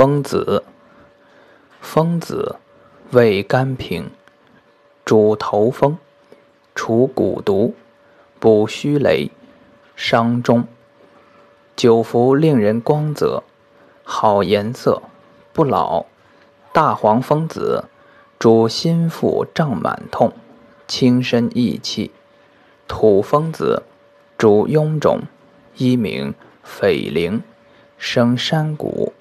风子，风子，味甘平，主头风，除蛊毒，补虚雷，伤中。久服令人光泽，好颜色，不老。大黄蜂子，主心腹胀满痛，轻身益气。土蜂子，主臃肿，一名斐灵，生山谷。